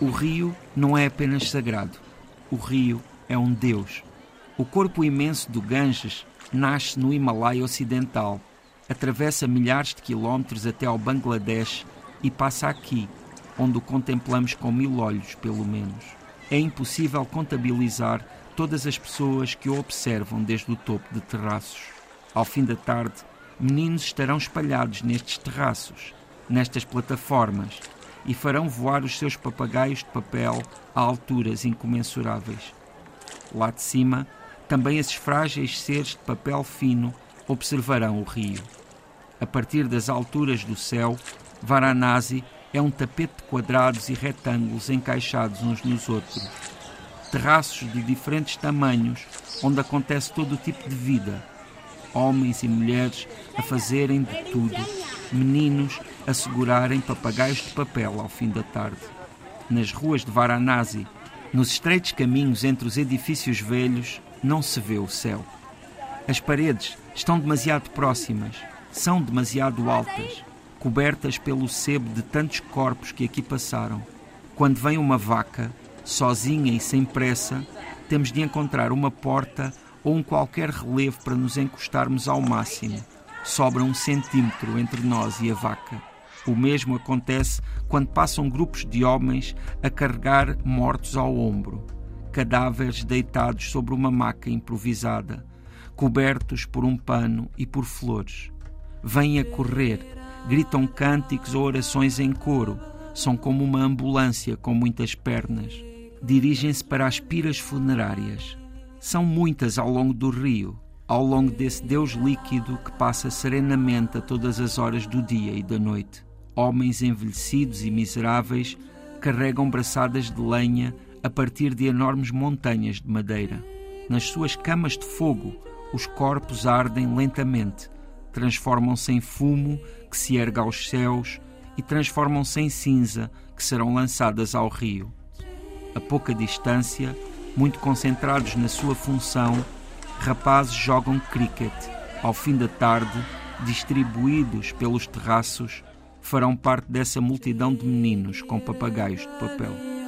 O rio não é apenas sagrado. O rio é um deus. O corpo imenso do Ganges nasce no Himalaia Ocidental, atravessa milhares de quilómetros até ao Bangladesh e passa aqui, onde o contemplamos com mil olhos, pelo menos. É impossível contabilizar todas as pessoas que o observam desde o topo de terraços. Ao fim da tarde, meninos estarão espalhados nestes terraços, nestas plataformas, e farão voar os seus papagaios de papel a alturas incomensuráveis. Lá de cima, também esses frágeis seres de papel fino observarão o rio. A partir das alturas do céu, Varanasi é um tapete de quadrados e retângulos encaixados uns nos outros. Terraços de diferentes tamanhos, onde acontece todo o tipo de vida. Homens e mulheres a fazerem de tudo, meninos a segurarem papagaios de papel ao fim da tarde. Nas ruas de Varanasi, nos estreitos caminhos entre os edifícios velhos, não se vê o céu. As paredes estão demasiado próximas, são demasiado altas, cobertas pelo sebo de tantos corpos que aqui passaram. Quando vem uma vaca, sozinha e sem pressa, temos de encontrar uma porta ou um qualquer relevo para nos encostarmos ao máximo. Sobra um centímetro entre nós e a vaca. O mesmo acontece quando passam grupos de homens a carregar mortos ao ombro, cadáveres deitados sobre uma maca improvisada, cobertos por um pano e por flores. Vêm a correr, gritam cânticos ou orações em coro, são como uma ambulância com muitas pernas. Dirigem-se para as piras funerárias. São muitas ao longo do rio, ao longo desse Deus líquido que passa serenamente a todas as horas do dia e da noite. Homens envelhecidos e miseráveis carregam braçadas de lenha a partir de enormes montanhas de madeira. Nas suas camas de fogo, os corpos ardem lentamente, transformam-se em fumo que se erga aos céus e transformam-se em cinza que serão lançadas ao rio. A pouca distância, muito concentrados na sua função, rapazes jogam cricket. Ao fim da tarde, distribuídos pelos terraços, farão parte dessa multidão de meninos com papagaios de papel.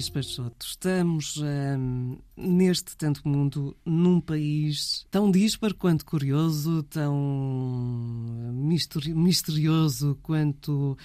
Luís Peixoto, estamos hum, neste tanto mundo num país tão disparo quanto curioso, tão misterioso quanto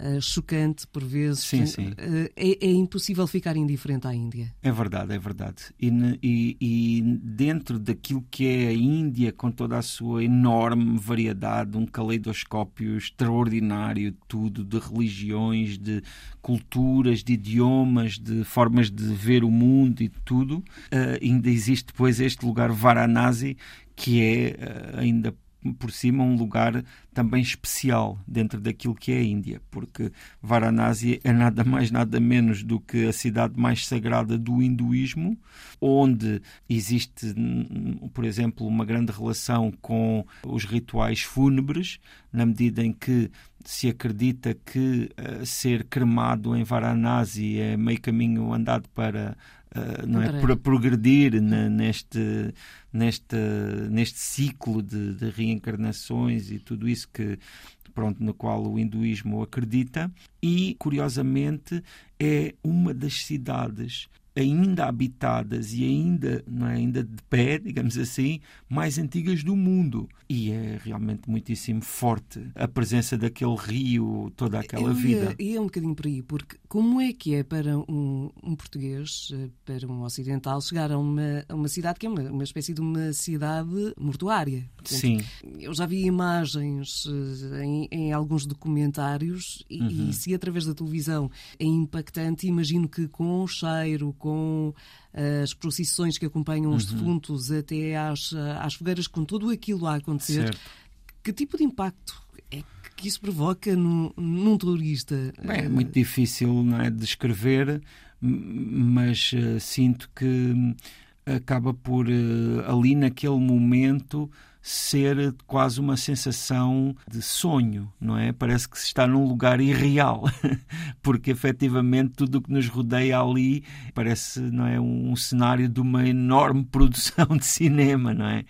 uh, chocante por vezes. Sim, sim. Uh, é, é, impossível ficar indiferente à Índia. É verdade, é verdade. E, e, e, dentro daquilo que é a Índia, com toda a sua enorme variedade, um caleidoscópio extraordinário de tudo, de religiões, de culturas, de idiomas, de formas de ver o mundo e tudo, uh, ainda existe depois este lugar Varanasi, que é ainda por cima um lugar também especial dentro daquilo que é a Índia, porque Varanasi é nada mais nada menos do que a cidade mais sagrada do hinduísmo, onde existe, por exemplo, uma grande relação com os rituais fúnebres, na medida em que se acredita que uh, ser cremado em Varanasi é meio caminho andado para Uh, não é? Para progredir na, neste neste neste ciclo de, de, reencarnações e tudo isso que pronto no qual o hinduísmo acredita. E curiosamente é uma das cidades ainda habitadas e ainda, é, ainda de pé, digamos assim, mais antigas do mundo. E é realmente muitíssimo forte a presença daquele rio, toda aquela Eu vida. E é um bocadinho por aí, porque como é que é para um, um português, eh, para um ocidental, chegar a uma, a uma cidade que é uma, uma espécie de uma cidade mortuária? Portanto, Sim. Eu já vi imagens eh, em, em alguns documentários e, uhum. e se através da televisão é impactante, imagino que com o cheiro, com com as procissões que acompanham os uhum. defuntos até às, às fogueiras, com tudo aquilo a acontecer, certo. que tipo de impacto é que isso provoca num, num turista? Bem, é muito difícil não é, descrever, mas uh, sinto que acaba por, ali naquele momento, ser quase uma sensação de sonho, não é? Parece que se está num lugar irreal, porque efetivamente tudo o que nos rodeia ali parece, não é, um cenário de uma enorme produção de cinema, não é?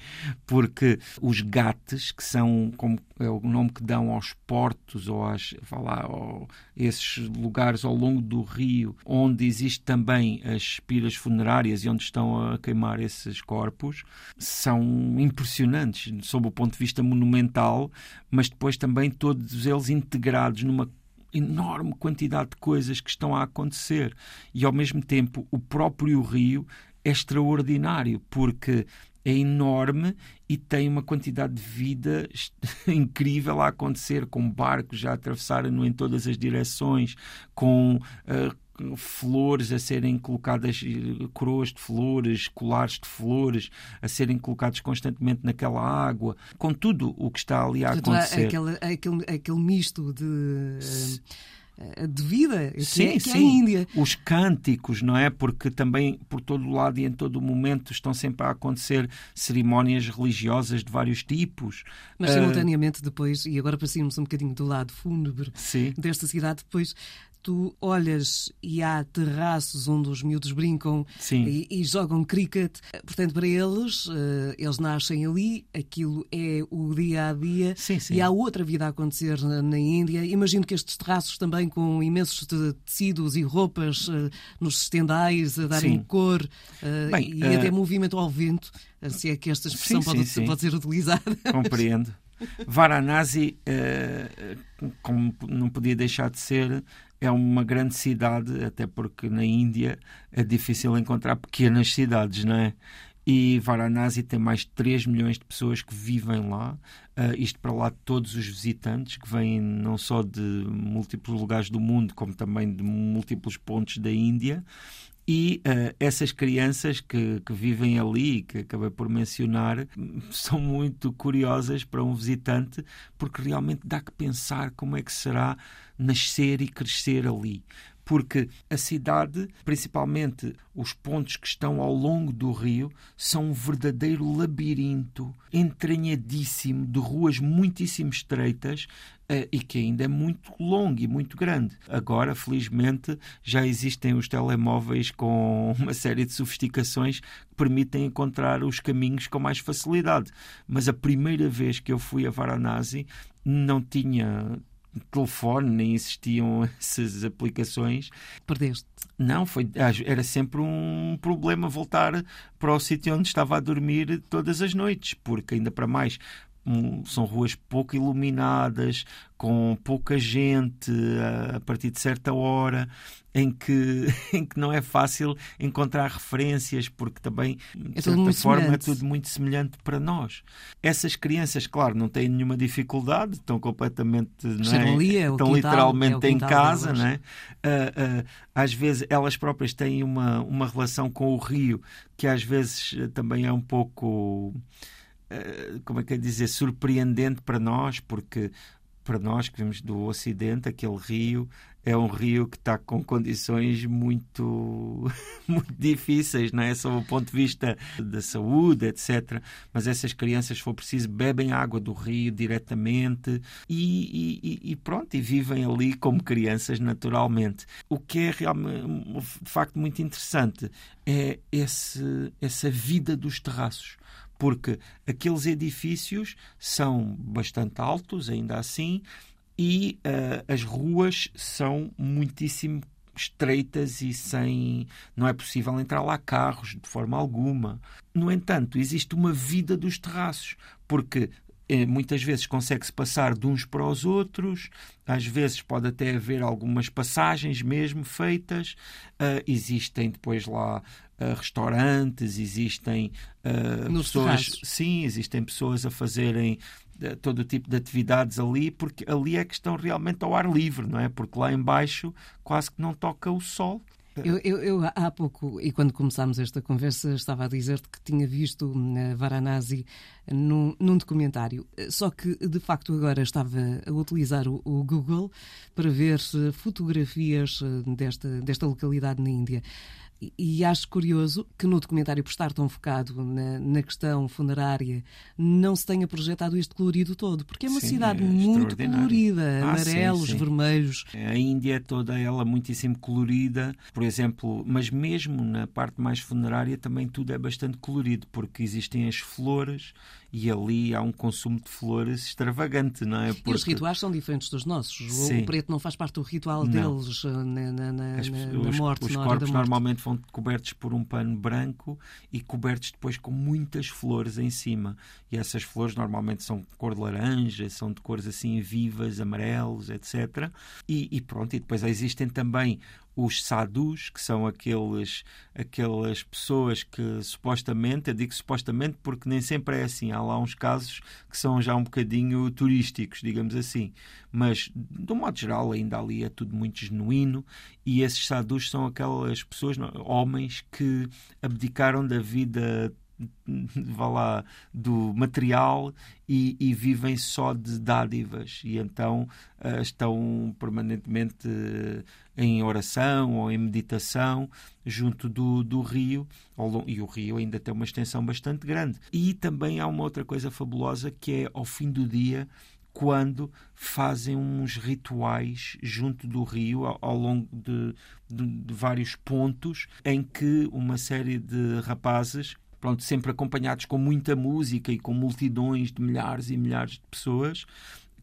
Porque os gates, que são como é o nome que dão aos portos ou às, lá, esses lugares ao longo do rio, onde existe também as piras funerárias e onde estão a queimar esses corpos, são impressionantes sob o ponto de vista monumental, mas depois também todos eles integrados numa enorme quantidade de coisas que estão a acontecer. E ao mesmo tempo o próprio rio é extraordinário porque é enorme e tem uma quantidade de vida incrível a acontecer, com barcos a atravessarem-no em todas as direções, com uh, flores a serem colocadas, eh, coroas de flores, colares de flores a serem colocados constantemente naquela água, com tudo o que está ali a acontecer. Aquele, aquele, aquele misto de. Uh eh, de vida que, sim, é, que sim. é a Índia. Os cânticos, não é? Porque também por todo o lado e em todo o momento estão sempre a acontecer cerimónias religiosas de vários tipos. Mas simultaneamente depois, e agora para sairmos um bocadinho do lado fúnebre sim. desta cidade, depois tu olhas e há terraços onde os miúdos brincam e, e, jogam cricket. Portanto, para eles, uh, eles nascem ali, aquilo é o dia a dia sim, sim. e há outra vida a acontecer na, na, Índia. Imagino que estes terraços também com imensos tecidos e roupas uh, nos estendais a darem sim. cor uh, Bem, e até movimento ao vento, se é que esta expressão pode, pode ser utilizada. Compreendo. Varanasi, como não podia deixar de ser, é uma grande cidade, até porque na Índia é difícil encontrar pequenas cidades, não é? E Varanasi tem mais de 3 milhões de pessoas que vivem lá, uh, isto para lá de todos os visitantes, que vêm não só de múltiplos lugares do mundo, como também de múltiplos pontos da Índia. E uh, essas crianças que, que vivem ali, que acabei por mencionar, são muito curiosas para um visitante, porque realmente dá que pensar como é que será nascer e crescer ali porque a cidade, principalmente os pontos que estão ao longo do rio, são um verdadeiro labirinto entranhadíssimo de ruas muitíssimo estreitas uh, e que ainda é muito longo e muito grande. Agora, felizmente, já existem os telemóveis com uma série de sofisticações que permitem encontrar os caminhos com mais facilidade. Mas a primeira vez que eu fui a Varanasi não tinha telefone, nem existiam essas aplicações. Perdeste? Não, foi, era sempre um problema voltar para o sítio onde estava a dormir todas as noites, porque ainda para mais são ruas pouco iluminadas, com pouca gente a partir de certa hora, em que, em que não é fácil encontrar referências, porque também, de é certa forma, é tudo muito semelhante para nós. Essas crianças, claro, não têm nenhuma dificuldade, estão completamente. Não é? ali, é estão quintal, literalmente é em casa, não é? Uh, uh, às vezes elas próprias têm uma, uma relação com o rio que às vezes também é um pouco eh, como é que é dizer, surpreendente para nós, porque para nós que vimos do Ocidente, aquele rio é um rio que está com condições muito, muito difíceis, não é? Sob o ponto de vista da saúde, etc. Mas essas crianças, se for preciso, bebem água do rio diretamente e, e, e pronto, e vivem ali como crianças naturalmente. O que é realmente, de facto, muito interessante é esse, essa vida dos terraços porque aqueles edifícios são bastante altos, ainda assim, e uh, as ruas são muitíssimo estreitas e sem. não é possível entrar lá carros de forma alguma. No entanto, existe uma vida dos terraços, porque muitas vezes consegue-se passar de uns para os outros, às vezes pode até haver algumas passagens mesmo feitas, uh, existem depois lá uh, restaurantes, existem uh, pessoas, sim, existem pessoas a fazerem todo o tipo de atividades ali, porque ali é que estão realmente ao ar livre, não é? Porque lá embaixo quase que não toca o sol. Eu, eu, eu, há pouco, e quando começámos esta conversa, estava a dizer-te que tinha visto na Varanasi num, num, documentário. Só que, de facto, agora estava a utilizar o, o Google para ver fotografias eh, desta, desta localidade na Índia. E, acho curioso que no documentário, por estar tão focado na, na, questão funerária, não se tenha projetado este colorido todo, porque é uma sim, cidade é muito colorida, ah, amarelos, sim, sim. vermelhos. A Índia é toda ela muitíssimo colorida, por exemplo, mas mesmo na parte mais funerária também tudo é bastante colorido, porque existem as flores e ali há um consumo de flores extravagante, não é? Porque... E os rituais são diferentes dos nossos. O, preto não faz parte do ritual não. deles eh, na, na, na, As, na morte. Os, os corpos normalmente vão cobertos por um pano branco e cobertos depois com muitas flores em cima. E essas flores normalmente são de cor de laranja, são de cores assim vivas, amarelos, etc. E, e pronto, e depois existem também os sadhus, que são aqueles, aquelas pessoas que supostamente, eu digo supostamente porque nem sempre é assim, há lá uns casos que são já um bocadinho turísticos, digamos assim, mas de um modo geral ainda ali é tudo muito genuíno e esses sadhus são aquelas pessoas, homens que abdicaram da vida vá lá, do material e, e, vivem só de dádivas. E então uh, estão permanentemente uh, em oração ou em meditação junto do, do rio. E o rio ainda tem uma extensão bastante grande. E também há uma outra coisa fabulosa que é ao fim do dia quando fazem uns rituais junto do rio ao, ao longo de, de, de vários pontos em que uma série de rapazes pronto, sempre acompanhados com muita música e com multidões de milhares e milhares de pessoas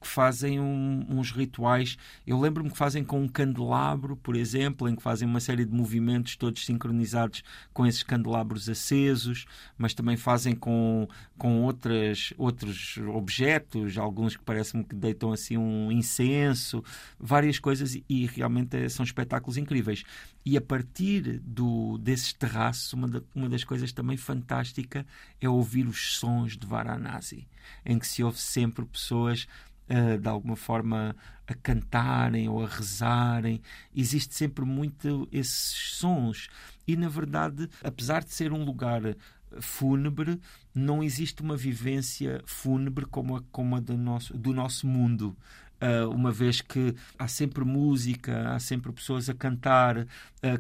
que fazem um, uns rituais. Eu lembro-me que fazem com um candelabro, por exemplo, em que fazem uma série de movimentos todos sincronizados com esses candelabros acesos, mas também fazem com, com outras, outros objetos, alguns que parecem que deitam assim um incenso, várias coisas, e, realmente é, são espetáculos incríveis. E a partir do, desses terraços, uma, da, uma das coisas também fantástica é ouvir os sons de Varanasi, em que se ouve sempre pessoas uh, de alguma forma a cantarem ou a rezarem. Existe sempre muito esses sons. E, na verdade, apesar de ser um lugar fúnebre, não existe uma vivência fúnebre como a, como a do, nosso, do nosso mundo. Uh, uma vez que há sempre música, há sempre pessoas a cantar. Uh,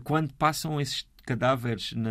quando passam esses cadáveres na,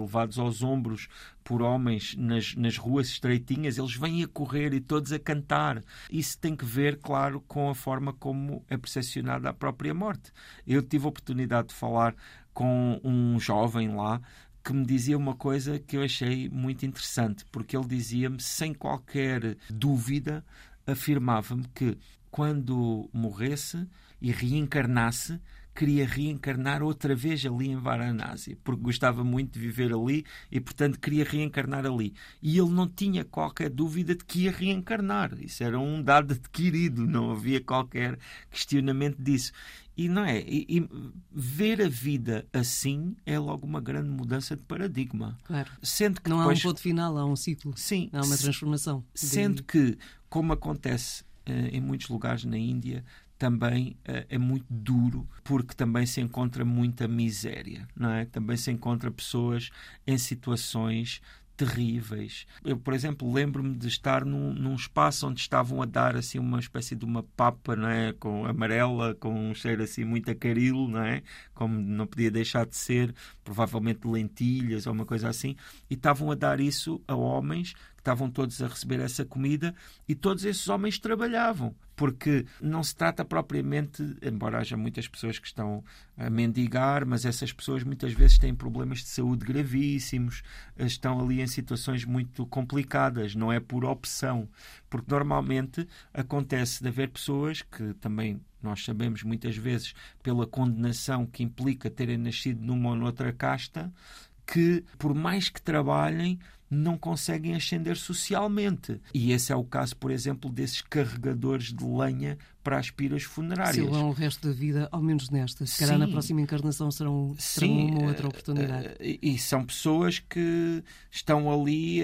levados aos ombros por homens nas, nas ruas estreitinhas, eles vêm a correr e todos a cantar. Isso tem que ver, claro, com a forma como é percepcionada a própria morte. Eu tive a oportunidade de falar com um jovem lá que me dizia uma coisa que eu achei muito interessante, porque ele dizia-me, sem qualquer dúvida, afirmava-me que quando morresse e reencarnasse, queria reencarnar outra vez ali em Varanasi, porque gostava muito de viver ali e, portanto, queria reencarnar ali. E ele não tinha qualquer dúvida de que ia reencarnar. Isso era um dado adquirido, não havia qualquer questionamento disso. E não é? E, e, ver a vida assim é logo uma grande mudança de paradigma. Claro. Sendo que não depois... há um ponto final, há um ciclo. Sim. Há uma transformação. Sendo que, como acontece uh, em muitos lugares na Índia, também uh, é muito duro porque também se encontra muita miséria, não é? Também se encontra pessoas em situações terríveis. Eu, por exemplo, lembro-me de estar num, num, espaço onde estavam a dar assim uma espécie de uma papa, não é, com amarela, com um cheiro assim muito acarilo, não é? Como não podia deixar de ser, provavelmente lentilhas ou uma coisa assim, e estavam a dar isso a homens que estavam todos a receber essa comida e todos esses homens trabalhavam porque não se trata propriamente, embora haja muitas pessoas que estão a mendigar, mas essas pessoas muitas vezes têm problemas de saúde gravíssimos, estão ali em situações muito complicadas, não é por opção, porque normalmente acontece de haver pessoas que também nós sabemos muitas vezes pela condenação que implica terem nascido numa ou noutra casta, que por mais que trabalhem não conseguem ascender socialmente. E esse é o caso, por exemplo, desses carregadores de lenha para as piras funerárias. Se vão o resto da vida, ao menos nesta. Se calhar na próxima encarnação serão, serão Sim, uma outra oportunidade. Uh, e são pessoas que estão ali,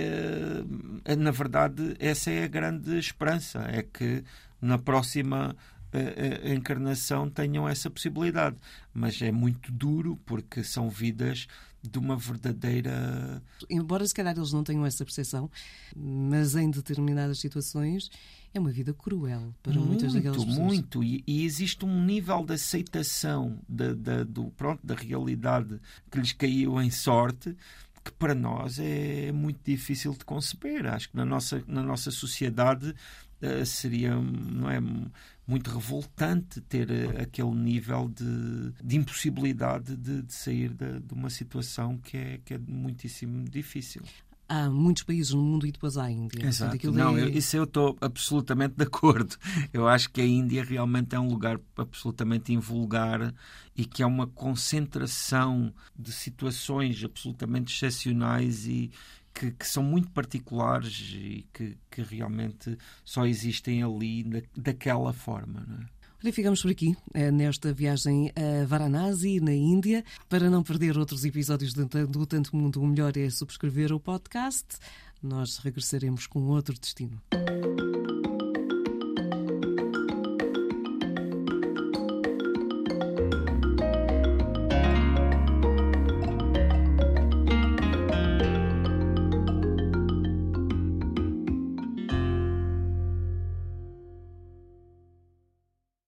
na verdade, essa é a grande esperança, é que na próxima a, encarnação tenham essa possibilidade. Mas é muito duro porque são vidas de uma verdadeira. Embora se calhar eles não tenham essa percepção, mas em determinadas situações é uma vida cruel para muito, muitas daquelas pessoas. Muito, e, e existe um nível de aceitação da, da, do, pronto, da realidade que lhes caiu em sorte que para nós é muito difícil de conceber. Acho que na nossa, na nossa sociedade uh, seria não é, muito revoltante ter uh, aquele nível de, de impossibilidade de, de sair de, de, uma situação que é, que é muitíssimo difícil há muitos países no mundo e depois há a Índia. Exato. Não, é... eu, isso eu estou absolutamente de acordo. Eu acho que a Índia realmente é um lugar absolutamente invulgar e que é uma concentração de situações absolutamente excepcionais e que, que são muito particulares e que, que, realmente só existem ali da, daquela forma. Não é? E ficamos por aqui, eh, nesta viagem a Varanasi, na Índia. Para não perder outros episódios do Tanto Mundo, o melhor é subscrever o podcast. Nós regressaremos com outro destino.